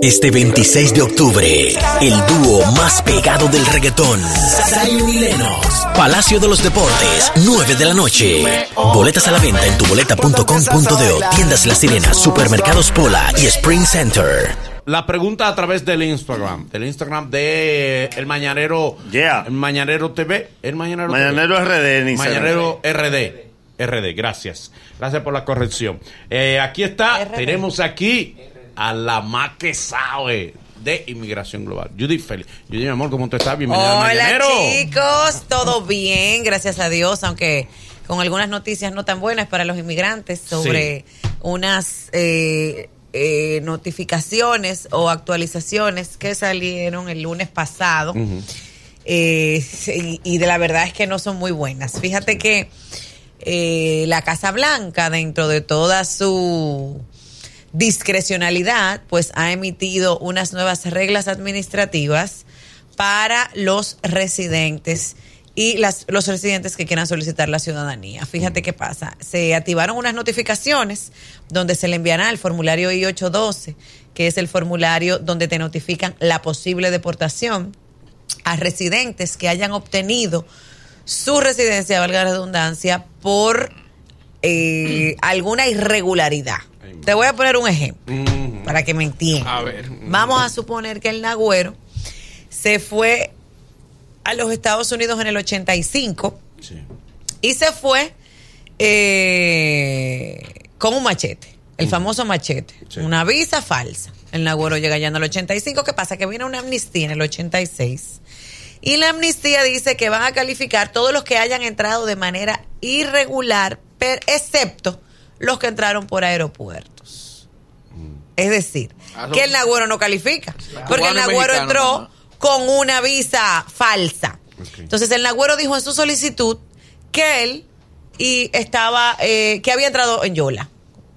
Este 26 de octubre, el dúo más pegado del reggaetón, Zion y Lennox, Palacio de los Deportes, 9 de la noche. Boletas a la venta en tuboleta.com.de, tiendas La Sirena, supermercados Pola y Spring Center. La pregunta a través del Instagram, del Instagram de El Mañanero, Yeah. El Mañanero TV, El Mañanero Mañanero TV. RD en Instagram. Mañanero RD. RD, gracias. Gracias por la corrección. Eh, aquí está, RD. tenemos aquí a la más que sabe de Inmigración Global. Judy Félix. Judy, mi amor, ¿cómo tú estás? Bienvenida Hola chicos, todo bien, gracias a Dios, aunque con algunas noticias no tan buenas para los inmigrantes sobre unas eh, eh, notificaciones o actualizaciones que salieron el lunes pasado. Eh, y, y de la verdad es que no son muy buenas. Fíjate que la Casa Blanca, dentro de toda su discrecionalidad, pues ha emitido unas nuevas reglas administrativas para los residentes y las, los residentes que quieran solicitar la ciudadanía. Fíjate qué pasa. Se activaron unas notificaciones donde se le enviará el formulario I-812, que es el formulario donde te notifican la posible deportación a residentes que hayan obtenido su residencia, valga la redundancia, por eh, alguna irregularidad. Te voy a poner un ejemplo Ujú. para que me entiendan. A ver. Vamos a suponer que el Nagüero se fue a los Estados Unidos en el 85 Sí. y se fue eh, con un machete, el famoso machete, Sí. una visa falsa. El Nagüero llega ya en el 85, ¿qué pasa? Que viene una amnistía en el 86 y la amnistía dice que van a calificar todos los que hayan entrado de manera irregular, per- excepto los que entraron por aeropuertos. Es decir, Ah, que el Nagüero no califica, porque el Nagüero mexicano entró con una visa falsa. Entonces el Nagüero dijo en su solicitud que él y estaba eh, que había entrado en Yola,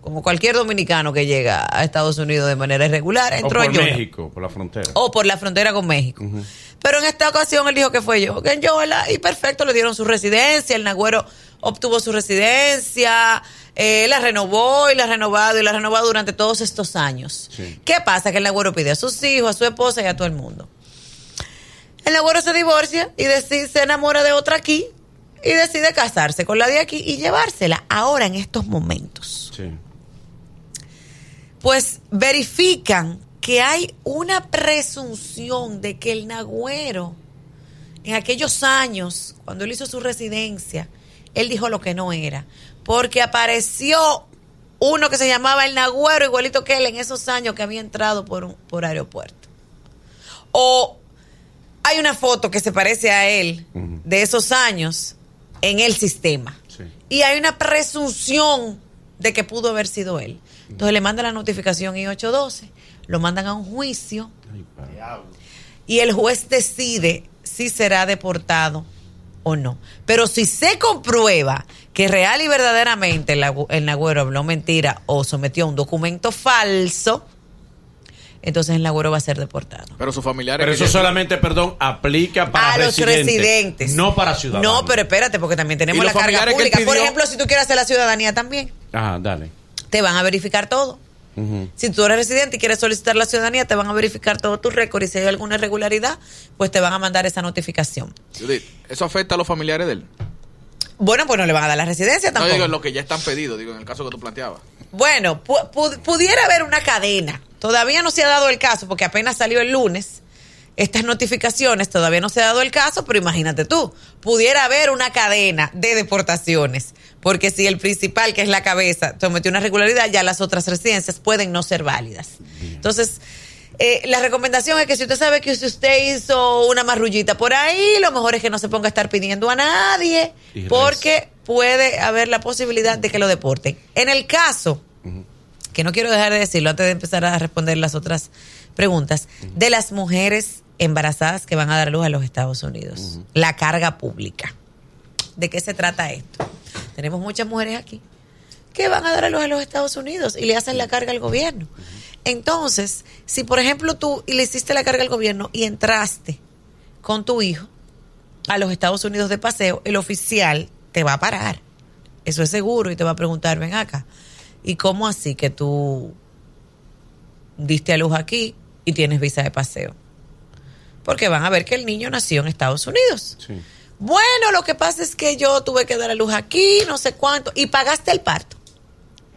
como cualquier dominicano que llega a Estados Unidos de manera irregular, O entró por en Yola México, por la frontera. o por la frontera con México. Pero en esta ocasión él dijo que fue yo, que en Yola, y perfecto, le dieron su residencia, el Nagüero obtuvo su residencia, eh, la renovó y la ha renovado y la ha renovado durante todos estos años. Sí. ¿Qué pasa? Que el Nagüero pide a sus hijos, a su esposa y a todo el mundo. El Nagüero se divorcia y decide, se enamora de otra aquí y decide casarse con la de aquí y llevársela ahora en estos momentos Sí. pues verifican que hay una presunción de que el Nagüero, en aquellos años, cuando él hizo su residencia, él dijo lo que no era, porque apareció uno que se llamaba el Nagüero, igualito que él, en esos años que había entrado por, un, por aeropuerto. O hay una foto que se parece a él de esos años en el sistema. Sí. Y hay una presunción de que pudo haber sido él. Entonces le mandan la notificación I-812, lo mandan a un juicio Ay, y el juez decide si será deportado o no. Pero si se comprueba que real y verdaderamente el, Nagüero habló mentira o sometió un documento falso, entonces el Nagüero va a ser deportado. Pero sus familiares. Pero eso solamente, perdón, aplica para a los residentes. No para ciudadanos. No, pero espérate, porque también tenemos ¿Y la carga pública. Por ejemplo, si tú quieres hacer la ciudadanía también, Ajá, dale. te van a verificar todo. Si tú eres residente y quieres solicitar la ciudadanía, te van a verificar todo tu récord y si hay alguna irregularidad, pues te van a mandar esa notificación. Judith, ¿eso afecta a los familiares de él? Bueno, pues no le van a dar la residencia No tampoco. digo lo que ya están pedidos, digo, en el caso que tú planteabas. Bueno, pu- pu- pudiera haber una cadena. Todavía no se ha dado el caso porque apenas salió el lunes. Estas notificaciones todavía no se ha dado el caso, pero imagínate tú, pudiera haber una cadena de deportaciones, porque si el principal, que es la cabeza, sometió una regularidad, ya las otras residencias pueden no ser válidas. Entonces, eh, la recomendación es que si usted sabe que si usted hizo una marrullita por ahí, lo mejor es que no se ponga a estar pidiendo a nadie, porque puede haber la posibilidad de que lo deporten. En el caso que no quiero dejar de decirlo antes de empezar a responder las otras preguntas, de las mujeres embarazadas que van a dar luz a los Estados Unidos. La carga pública. ¿De qué se trata esto? Tenemos muchas mujeres aquí que van a dar a luz a los Estados Unidos y le hacen la carga al gobierno. Entonces, si por ejemplo tú le hiciste la carga al gobierno y entraste con tu hijo a los Estados Unidos de paseo, el oficial te va a parar. Eso es seguro y te va a preguntar, ven acá, ¿y cómo así que tú diste a luz aquí y tienes visa de paseo. Porque van a ver que el niño nació en Estados Unidos. Sí. Bueno, lo que pasa es que yo tuve que dar a luz aquí, no sé cuánto, y pagaste el parto.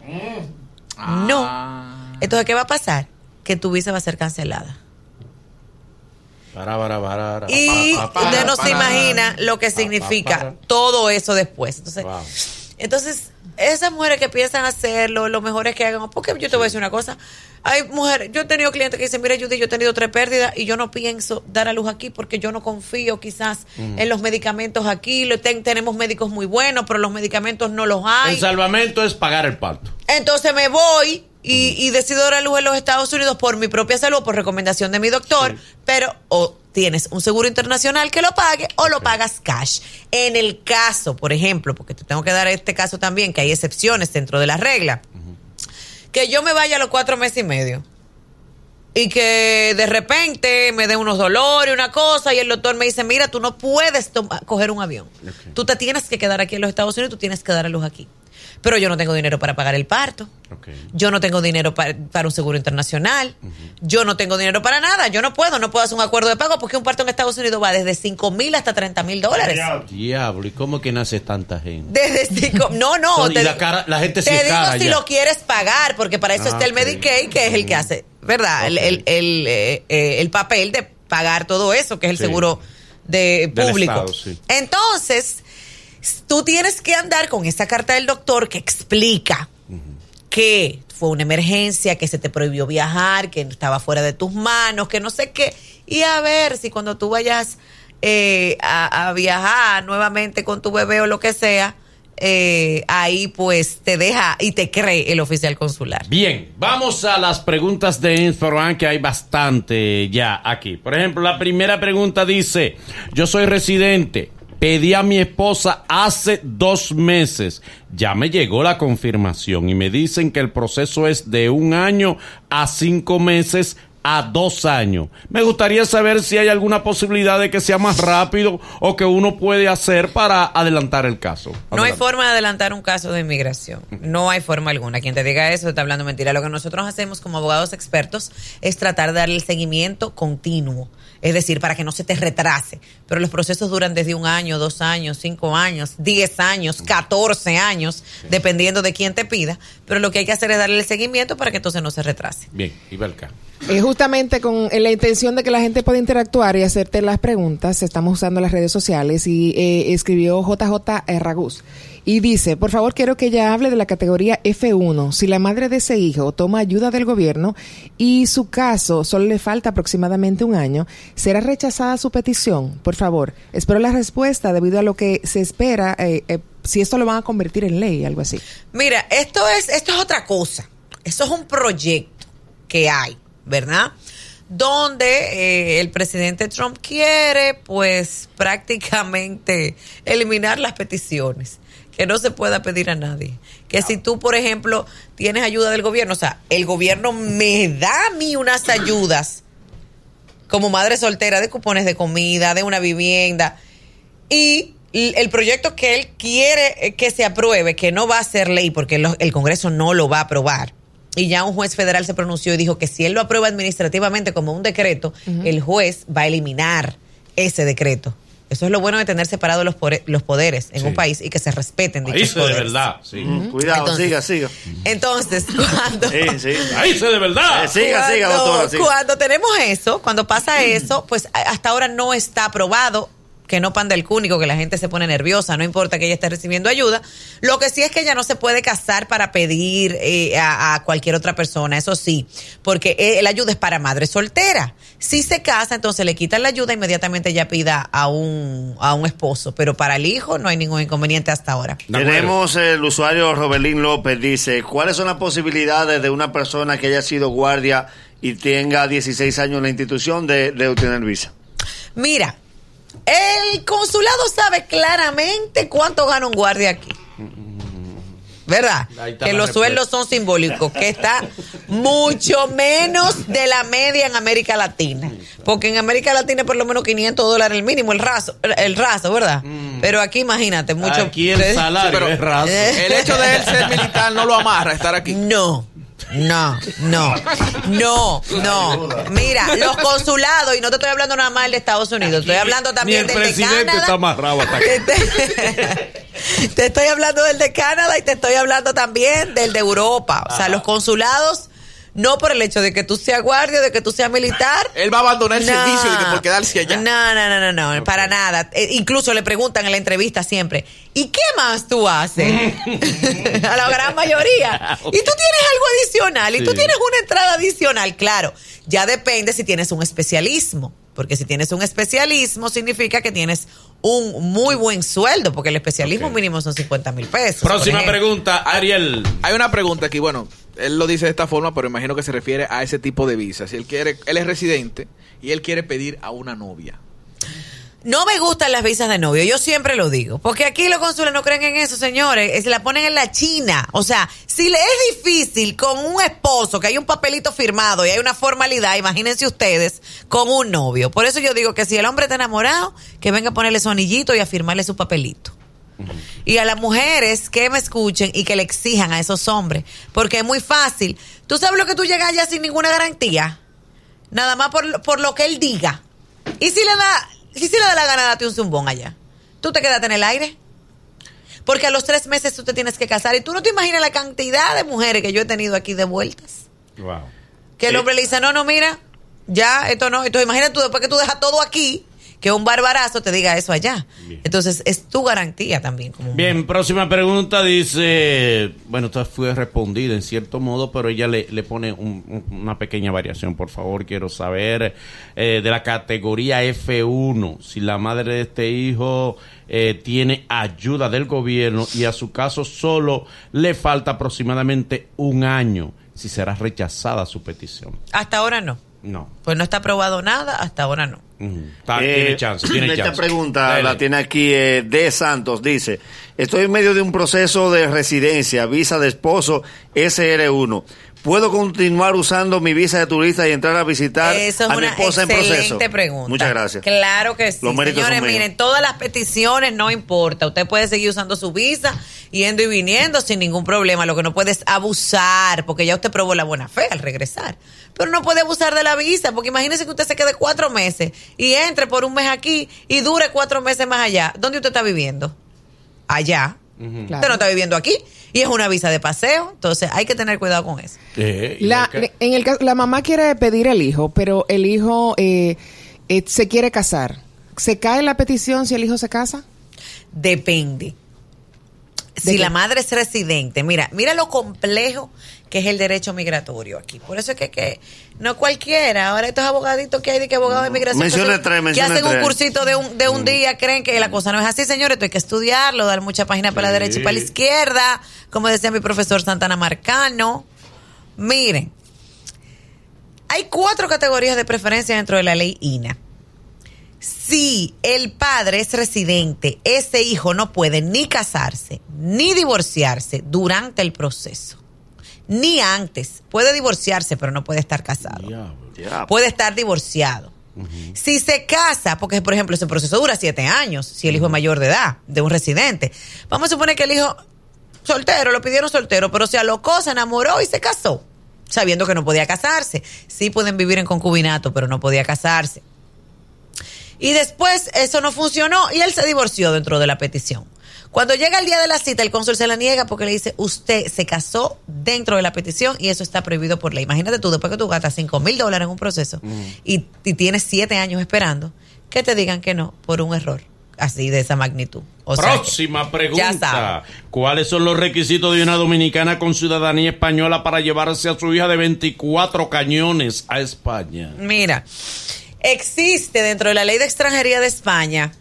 No. Ah. Entonces, ¿qué va a pasar? Que tu visa va a ser cancelada. Para, para, para, para, Y usted no se imagina lo que significa para. todo eso después. Entonces, Wow. Entonces, esas mujeres que piensan hacerlo, lo mejor es que hagan. Porque yo te voy a decir una cosa. Hay mujeres, yo he tenido clientes que dicen, mira, Judy, yo he tenido tres pérdidas y yo no pienso dar a luz aquí porque yo no confío quizás en los medicamentos aquí. Lo ten- tenemos médicos muy buenos, pero los medicamentos no los hay. El salvamento es pagar el parto. Entonces me voy y, y decido dar a luz en los Estados Unidos por mi propia salud, por recomendación de mi doctor, pero tienes un seguro internacional que lo pague o lo pagas cash. En el caso, por ejemplo, porque te tengo que dar este caso también, que hay excepciones dentro de la regla, que yo me vaya a los cuatro meses y medio. Y que de repente me dé unos dolores, una cosa, y el doctor me dice, mira, tú no puedes coger un avión. Ok. Tú te tienes que quedar aquí en los Estados Unidos, tú tienes que dar a luz aquí. Pero yo no tengo dinero para pagar el parto. Yo no tengo dinero para, para un seguro internacional. Yo no tengo dinero para nada. Yo no puedo, no puedo hacer un acuerdo de pago porque un parto en Estados Unidos va desde 5 mil hasta 30 mil dólares. Diablo, ¿y cómo que nace tanta gente? Desde no, no. Son- y la cara- la gente te digo cara si ya. lo quieres pagar, porque para eso Ah, está el. Medicaid, que es el que hace, ¿verdad? El, el, el, eh, eh, el papel de pagar todo eso, que es el Sí. seguro de público. Estado, sí. Entonces, tú tienes que andar con esa carta del doctor que explica que fue una emergencia, que se te prohibió viajar, que estaba fuera de tus manos, que no sé qué. Y a ver si cuando tú vayas eh, a, viajar nuevamente con tu bebé o lo que sea, eh, ahí pues te deja y te cree el oficial consular. Bien, vamos a las preguntas de Instagram, que hay bastante ya aquí. Por ejemplo, la primera pregunta dice, yo soy residente, pedí a mi esposa hace dos meses, ya me llegó la confirmación y me dicen que el proceso es de un año a cinco meses a dos años. Me gustaría saber si hay alguna posibilidad de que sea más rápido o que uno puede hacer para adelantar el caso. No hay forma de adelantar un caso de inmigración. No hay forma alguna. Quien te diga eso está hablando mentira. Lo que nosotros hacemos como abogados expertos es tratar de darle el seguimiento continuo. Es decir, para que no se te retrase. Pero los procesos duran desde un año, dos años, cinco años, diez años, catorce años, dependiendo de quién te pida. Pero lo que hay que hacer es darle el seguimiento para que entonces no se retrase. Bien, Ibelka. Eh, justamente con eh, la intención de que la gente pueda interactuar y hacerte las preguntas, estamos usando las redes sociales y eh, escribió JJ Ragus. Y dice, por favor, quiero que ella hable de la categoría F1. Si la madre de ese hijo toma ayuda del gobierno y su caso solo le falta aproximadamente un año, ¿será rechazada su petición? Por favor, espero la respuesta debido a lo que se espera, eh, eh, si esto lo van a convertir en ley, algo así. Mira, esto es, esto es otra cosa. Esto es un proyecto que hay, ¿verdad? Donde eh, el presidente Trump quiere, pues, prácticamente eliminar las peticiones. Que no se pueda pedir a nadie. Que si tú, por ejemplo, tienes ayuda del gobierno, o sea, el gobierno me da a mí unas ayudas como madre soltera de cupones de comida, de una vivienda. Y el proyecto que él quiere eh, que se apruebe, que no va a ser ley porque el Congreso no lo va a aprobar. Y ya un juez federal se pronunció y dijo que si él lo aprueba administrativamente como un decreto, el juez va a eliminar ese decreto. Eso es lo bueno de tener separados los, los poderes en Sí. un país y que se respeten Ahí dichos se de poderes. verdad, sí. Cuidado, Entonces- siga, siga. Entonces, cuando... Sí, sí. Ahí se de verdad. Eh, siga, siga, Cuando- doctora. siga. Cuando tenemos eso, cuando pasa eso, pues hasta ahora no está aprobado que no panda el cúnico, que la gente se pone nerviosa, no importa que ella esté recibiendo ayuda. Lo que sí es que ella no se puede casar para pedir eh, a, a cualquier otra persona, eso sí, porque eh, la ayuda es para madre soltera. Si se casa, entonces le quitan la ayuda, inmediatamente ella pida a un, a un esposo, pero para el hijo no hay ningún inconveniente hasta ahora. Tenemos el usuario Robelín López, dice, ¿cuáles son las posibilidades de una persona que haya sido guardia y tenga 16 años en la institución de, de obtener visa? Mira, el consulado sabe claramente cuánto gana un guardia aquí. ¿Verdad? Que los respuesta. sueldos son simbólicos, que está mucho menos de la media en América Latina. Porque en América Latina es por lo menos 500 dólares el mínimo, el raso, el raso ¿verdad? Pero aquí imagínate, mucho... Aquí el salario Sí, pero- es raso. El hecho de él ser militar no lo amarra estar aquí. No, No, no, no, no. Mira, los consulados, y no te estoy hablando nada más del de Estados Unidos, estoy hablando también el del de presidente Canadá. está amarrado hasta aquí. Te, te estoy hablando del de Canadá y te estoy hablando también del de Europa. O sea, los consulados, no por el hecho de que tú seas guardia, de que tú seas militar. Él va a abandonar el servicio de que por quedarse allá. No, no, no, no, no, para nada. Eh, incluso le preguntan en la entrevista siempre, ¿y qué más tú haces? a la gran mayoría. Y tú tienes algo adicional, y tú tienes una entrada adicional, claro. Ya depende si tienes un especialismo. Porque si tienes un especialismo, significa que tienes un muy buen sueldo, porque el especialismo mínimo son 50 mil pesos. Próxima pregunta, Ariel. Hay una pregunta aquí, bueno, él lo dice de esta forma, pero imagino que se refiere a ese tipo de visa. Si él quiere, él es residente y él quiere pedir a una novia. No me gustan las visas de novio, yo siempre lo digo, porque aquí los cónsules no creen en eso, señores, eh, se la ponen en la China. O sea, si le es difícil con un esposo, que hay un papelito firmado y hay una formalidad, imagínense ustedes, con un novio. Por eso yo digo que si el hombre está enamorado, que venga a ponerle su anillito y a firmarle su papelito. Y a las mujeres que me escuchen y que le exijan a esos hombres, porque es muy fácil. ¿Tú sabes lo que tú llegas allá sin ninguna garantía? Nada más por, por lo que él diga. ¿Y si le da, y si le da la gana de darte un zumbón allá? ¿Tú te quedaste en el aire? Porque a los tres meses tú te tienes que casar y tú no te imaginas la cantidad de mujeres que yo he tenido aquí de vueltas. Wow. Que el Eh, hombre le dice, no, no, mira, ya, esto no. Entonces imagínate tú después que tú dejas todo aquí, que un barbarazo te diga eso allá. Bien. Entonces es tu garantía también. Como mujer. Bien, próxima pregunta dice, bueno, esta fue respondida en cierto modo, pero ella le, le pone un- un- una pequeña variación. Por favor, quiero saber eh, de la categoría F1, si la madre de este hijo eh, tiene ayuda del gobierno y a su caso solo le falta aproximadamente un año, si será rechazada su petición. Hasta ahora no. No. Pues no está aprobado nada, hasta ahora no. Está- Eh, tiene chance, tiene esta chance. pregunta la tiene aquí eh, de Santos. Dice, estoy en medio de un proceso de residencia, visa de esposo SR1. ¿Puedo continuar usando mi visa de turista y entrar a visitar Eso es a mi una esposa en proceso? excelente pregunta. Muchas gracias. Claro que sí. Los méritos Señores, son míos. miren, todas las peticiones no importa. Usted puede seguir usando su visa, yendo y viniendo sin ningún problema. Lo que no puede es abusar, porque ya usted probó la buena fe al regresar. Pero no puede abusar de la visa, porque imagínese que usted se quede cuatro meses y entre por un mes aquí y dure cuatro meses más allá. ¿Dónde usted está viviendo? Allá. Usted no está viviendo aquí y es una visa de paseo. Entonces hay que tener cuidado con eso. Eh, La, en el caso, la mamá quiere pedir el hijo, pero el hijo eh, eh, se quiere casar. ¿Se cae la petición si el hijo se casa? Depende. ¿De Si qué? la madre es residente, mira, mira lo complejo que es el derecho migratorio aquí. Por eso es que, que no cualquiera. Ahora estos abogaditos que hay de que abogados de migración que, hacen- tres, un cursito de un, de un Mm. día creen que la cosa no es así, señores. Esto hay que estudiarlo, dar mucha página para la derecha y para la izquierda, como decía mi profesor Santana Marcano. Miren, hay cuatro categorías de preferencia dentro de la ley INA. Si el padre es residente, ese hijo no puede ni casarse ni divorciarse durante el proceso. Ni antes. Puede divorciarse, pero no puede estar casado. Diablo. Puede estar divorciado. Si se casa, porque por ejemplo ese proceso dura siete años, si el hijo es mayor de edad, de un residente. Vamos a suponer que el hijo soltero, lo pidieron soltero, pero se alocó, se enamoró y se casó, sabiendo que no podía casarse. Sí pueden vivir en concubinato, pero no podía casarse. Y después eso no funcionó y él se divorció dentro de la petición. Cuando llega el día de la cita, el cónsul se la niega porque le dice, usted se casó dentro de la petición y eso está prohibido por ley. Imagínate tú, después que tú gastas 5 mil dólares en un proceso y, y tienes siete años esperando, que te digan que no por un error así de esa magnitud. O sea que- Próxima ya pregunta. ¿Cuáles son los requisitos de una dominicana con ciudadanía española para llevarse a su hija de 24 cañones a España? Mira, existe dentro de la ley de extranjería de España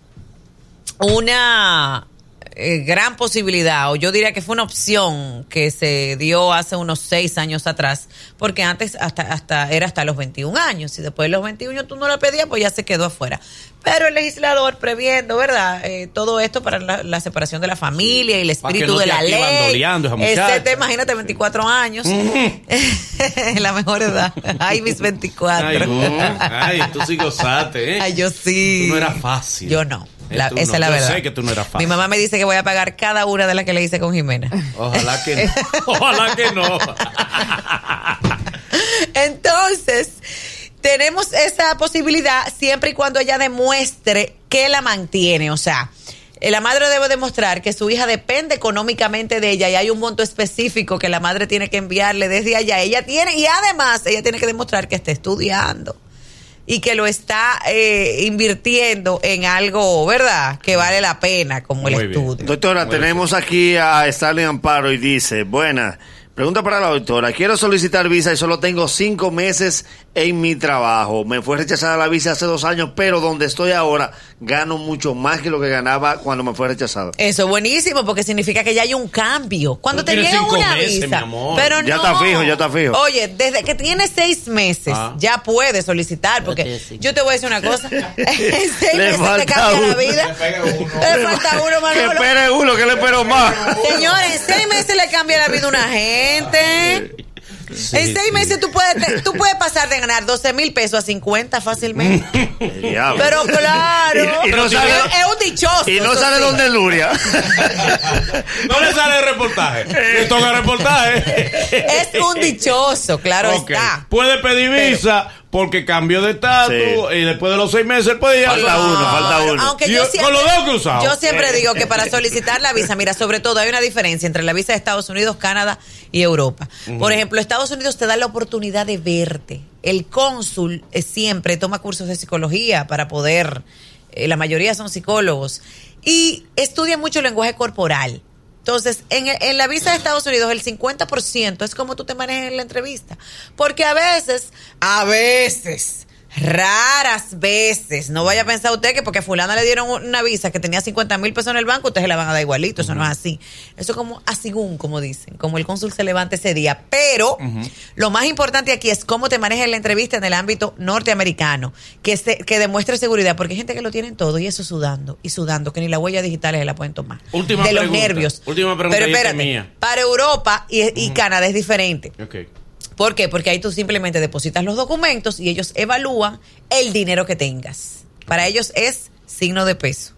una eh, gran posibilidad, o yo diría que fue una opción que se dio hace unos seis años atrás, porque antes hasta, hasta era hasta los 21 años, y después de los 21 tú no la pedías, pues ya se quedó afuera. Pero el legislador previendo, ¿verdad? Eh, todo esto para la, la separación de la familia y el espíritu no de la ley. te- imagínate, 24 años. la mejor edad. Ay, mis 24. Ay. Ay, tú sí gozaste, ¿eh? Ay, yo sí. Tú no era fácil. Yo no. La- esa no, es la yo verdad. sé que tú no eras fácil. Mi mamá me dice que voy a pagar cada una de las que le hice con Jimena. Ojalá que no. Ojalá que no. Entonces, tenemos esa posibilidad siempre y cuando ella demuestre que la mantiene. O sea, eh, la madre debe demostrar que su hija depende económicamente de ella y hay un monto específico que la madre tiene que enviarle desde allá. Ella tiene, y además ella tiene que demostrar que está estudiando y que lo está eh, invirtiendo en algo, ¿verdad? Que vale la pena, como el Muy bien. estudio. Doctora, tenemos aquí a Stanley Amparo y dice, buena, pregunta para la doctora, quiero solicitar visa y solo tengo cinco meses en mi trabajo. Me fue rechazada la visa hace dos años, pero donde estoy ahora gano mucho más que lo que ganaba cuando me fue rechazado. Eso, buenísimo, porque significa que ya hay un cambio. Cuando Tú te llega una meses, visa, mi amor. pero Ya no. está fijo, ya está fijo. Oye, desde que tienes seis meses, Ah. ya puedes solicitar, porque yo te voy a decir una cosa. en seis Le meses te falta cambia la uno. vida. Le falta uno, Que Manolo. espere uno, que le espero más. Señores, en seis meses le cambia la vida a una gente. Sí, en seis sí. meses tú puedes, te- tú puedes pasar de ganar 12 mil pesos a 50 fácilmente. Pero claro, Y- y no es, sale- es un dichoso. y no sale sí. donde Luria. No le sale el reportaje. Le toca reportaje. Es un dichoso, claro Ok. está. Puede pedir visa porque cambió de estatus Sí. y después de los seis meses él puede ir a- Falta uno, falta uno. Aunque yo yo- siempre, con los dos cruzados. Yo siempre digo que para solicitar la visa, mira, sobre todo hay una diferencia entre la visa de Estados Unidos, Canadá y Europa. Por ejemplo, Estados Unidos te da la oportunidad de verte. El cónsul eh, siempre toma cursos de psicología para poder, eh, la mayoría son psicólogos, y estudia mucho el lenguaje corporal. Entonces, en, en la visa de Estados Unidos, el 50% es como tú te manejas en la entrevista. Porque a veces, a veces, raras veces, no vaya a pensar usted que porque a fulana le dieron una visa que tenía 50 mil pesos en el banco, ustedes se la van a dar igualito. Eso no es así. Eso es como asigún, como dicen, como el cónsul se levanta ese día. Pero lo más importante aquí es cómo te manejas en la entrevista en el ámbito norteamericano, que, se, que demuestre seguridad, porque hay gente que lo tiene todo y eso sudando y sudando, que ni la huella digital se la pueden tomar. Última de los nervios. Última pregunta, Pero espérate, mía. para Europa y, y Canadá es diferente. ¿Por qué? Porque ahí tú simplemente depositas los documentos y ellos evalúan el dinero que tengas. Para ellos es signo de peso.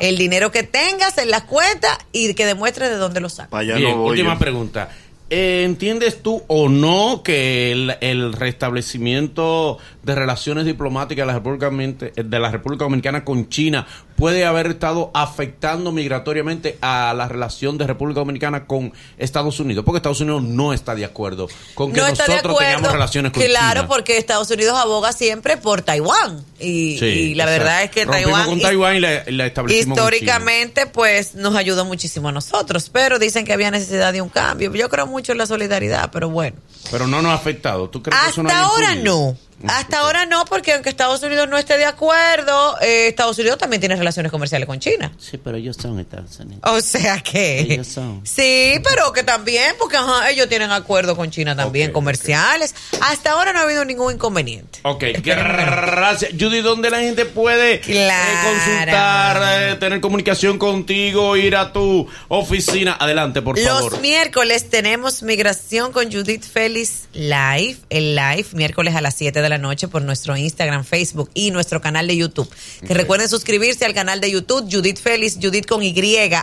El dinero que tengas en las cuentas y que demuestres de dónde lo sacas. Bien, no última yo. pregunta. Eh, ¿Entiendes tú o no que el, el restablecimiento de relaciones diplomáticas de la, República, de la República Dominicana con China puede haber estado afectando migratoriamente a la relación de República Dominicana con Estados Unidos? Porque Estados Unidos no está de acuerdo con que no nosotros acuerdo. tengamos relaciones con claro, China. porque Estados Unidos aboga siempre por Taiwán. Y, Sí, y la exacto. verdad es que Rompimos Taiwán, con Taiwán y la, la establecimos con China. históricamente, pues nos ayudó muchísimo a nosotros. Pero dicen que había necesidad de un cambio. Yo creo mucho en la solidaridad, pero bueno. Pero no nos ha afectado. ¿Tú crees que eso no Hasta ahora no. Hasta ahora no, porque aunque Estados Unidos no esté de acuerdo, eh, Estados Unidos también tiene relaciones comerciales con China. Sí, pero ellos son Estados Unidos. O sea que. Ellos son. Sí, pero que también, porque ajá, ellos tienen acuerdos con China también, comerciales. Hasta ahora no ha habido ningún inconveniente. Ok, gracias. Judy, ¿dónde la gente puede eh, consultar, eh, tener comunicación contigo, ir a tu oficina? Adelante, por favor. Los miércoles tenemos Migración con Judith Félix Live, el live, miércoles a las 7 de la noche por nuestro Instagram, Facebook y nuestro canal de YouTube. Que recuerden suscribirse al canal de YouTube, Judith Félix, Judith con Y,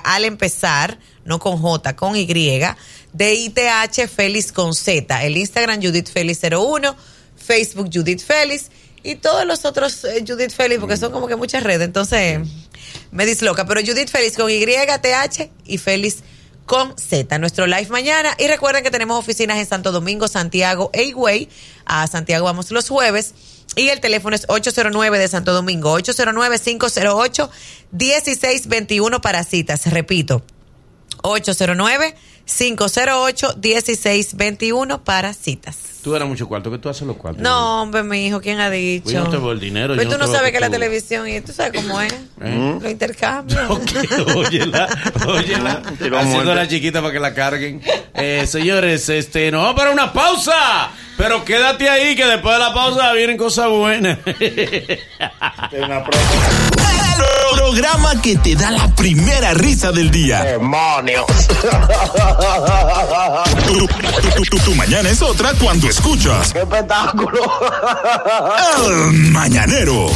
al empezar, no con J, con Y, de ITH Félix con Z. El Instagram, Judith Félix 01, Facebook, Judith Félix. Y todos los otros eh, Judith Félix, porque son como que muchas redes, entonces me disloca. Pero Judith Félix con Y, TH y Félix con Z. Nuestro live mañana. Y recuerden que tenemos oficinas en Santo Domingo, Santiago e Higüey. A Santiago vamos los jueves. Y el teléfono es 809 de Santo Domingo, 809-508-1621 para citas. Repito, 809-508-1621 para citas. Tú ganas mucho cuarto, que tú haces los cuartos. No, hombre, mi hijo, ¿quién ha dicho? Yo no te veo el dinero, Pero yo tú no sabes que que la televisión, y tú sabes cómo es. ¿Eh? Lo intercambio. Ok, óyela, óyela. Haciendo la chiquita para que la carguen. Eh, señores, este, no, para una pausa. Pero quédate ahí, que después de la pausa vienen cosas buenas. El programa que te da la primera risa del día. ¡Demonios! Tu, tu- tu- tu mañana es otra cuando escuchas ¡Qué espectáculo! El Mañanero.